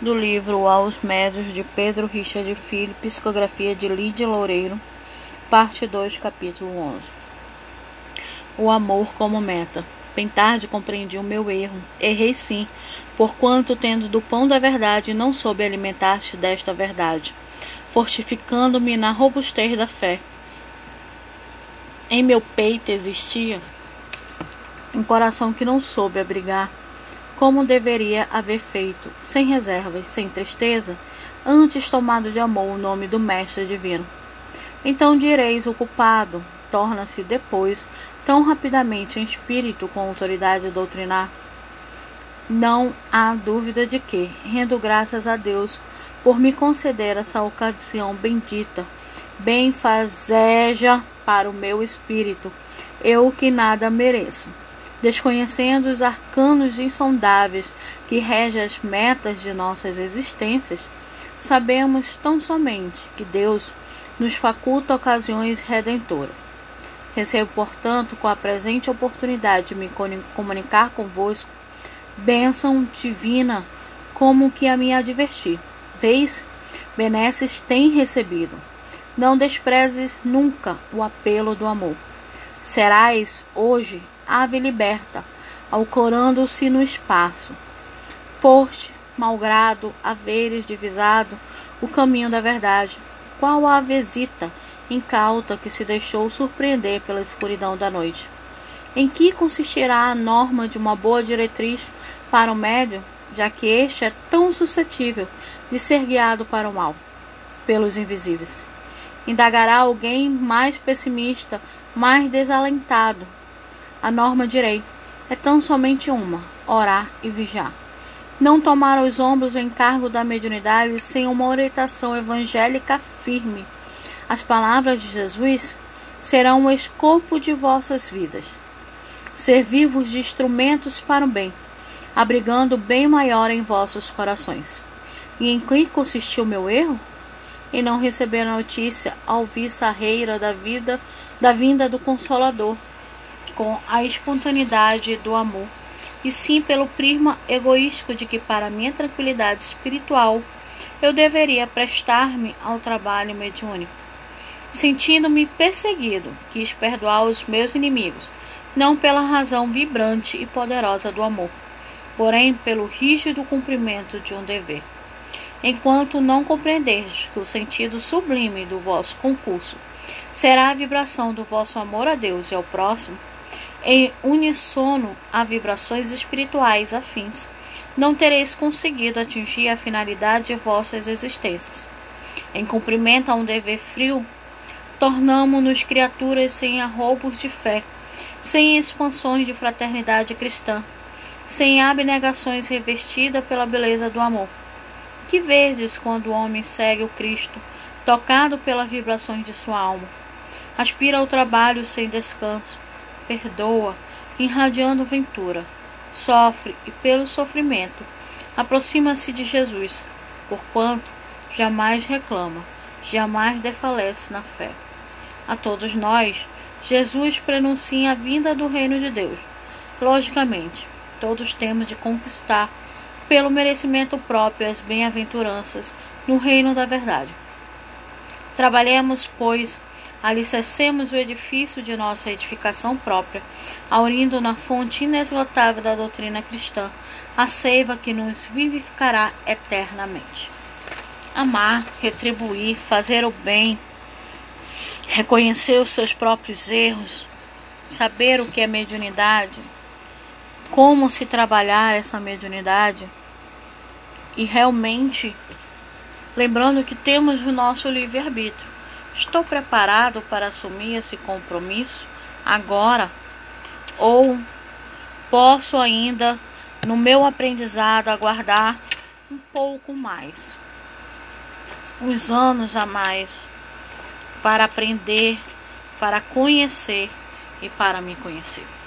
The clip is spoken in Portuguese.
do livro Aos Médios de Pedro Richard Filho, psicografia de Lídia Loureiro, parte 2, capítulo 11. O amor como meta. Bem tarde compreendi o meu erro. Errei sim, porquanto, tendo do pão da verdade, não soube alimentar-te desta verdade, fortificando-me na robustez da fé. Em meu peito existia um coração que não soube abrigar como deveria haver feito, sem reservas, sem tristeza, antes tomado de amor o nome do Mestre Divino. Então direis: o culpado torna-se depois tão rapidamente em espírito com autoridade doutrinar? Não há dúvida de que, rendo graças a Deus por me conceder essa ocasião bendita, benfazeja para o meu espírito, eu que nada mereço desconhecendo os arcanos insondáveis que regem as metas de nossas existências, sabemos tão somente que Deus nos faculta ocasiões redentoras. Recebo, portanto, com a presente oportunidade de me comunicar convosco, bênção divina, como que a me advertir. Vês, benesses tem recebido. Não desprezes nunca o apelo do amor. Serás hoje ave liberta, alcorando-se no espaço. Foste, malgrado, haveres divisado o caminho da verdade, qual a avezita incauta que se deixou surpreender pela escuridão da noite. Em que consistirá a norma de uma boa diretriz para o médio, já que este é tão suscetível de ser guiado para o mal pelos invisíveis? Indagará alguém mais pessimista, mais desalentado, a norma direi é tão somente uma: orar e vigiar. Não tomar aos ombros o encargo da mediunidade sem uma orientação evangélica firme. As palavras de Jesus serão o escopo de vossas vidas. Servir-vos de instrumentos para o bem, abrigando o bem maior em vossos corações. E em que consistiu meu erro? Em não receber a notícia alviçarreira da vida, da vinda do Consolador com a espontaneidade do amor, e sim pelo prisma egoístico de que, para minha tranquilidade espiritual, eu deveria prestar-me ao trabalho mediúnico. Sentindo-me perseguido, quis perdoar os meus inimigos, não pela razão vibrante e poderosa do amor, porém pelo rígido cumprimento de um dever. Enquanto não compreenderdes que o sentido sublime do vosso concurso será a vibração do vosso amor a Deus e ao próximo, em unissono a vibrações espirituais afins, não tereis conseguido atingir a finalidade de vossas existências. Em cumprimento a um dever frio, tornamo-nos criaturas sem arroubos de fé, sem expansões de fraternidade cristã, sem abnegações revestidas pela beleza do amor. Que vedes quando o homem segue o Cristo, tocado pelas vibrações de sua alma? Aspira ao trabalho sem descanso, perdoa, irradiando ventura, sofre e pelo sofrimento aproxima-se de Jesus, porquanto jamais reclama, jamais defalece na fé. A todos nós, Jesus prenuncia a vinda do reino de Deus. Logicamente, todos temos de conquistar pelo merecimento próprio as bem-aventuranças no reino da verdade. Trabalhemos, pois, alicercemos o edifício de nossa edificação própria, aurindo na fonte inesgotável da doutrina cristã, a seiva que nos vivificará eternamente. Amar, retribuir, fazer o bem, reconhecer os seus próprios erros, saber o que é mediunidade, como se trabalhar essa mediunidade e realmente lembrando que temos o nosso livre-arbítrio. Estou preparado para assumir esse compromisso agora? Ou posso ainda, no meu aprendizado, aguardar um pouco mais? Uns anos a mais para aprender, para conhecer e para me conhecer.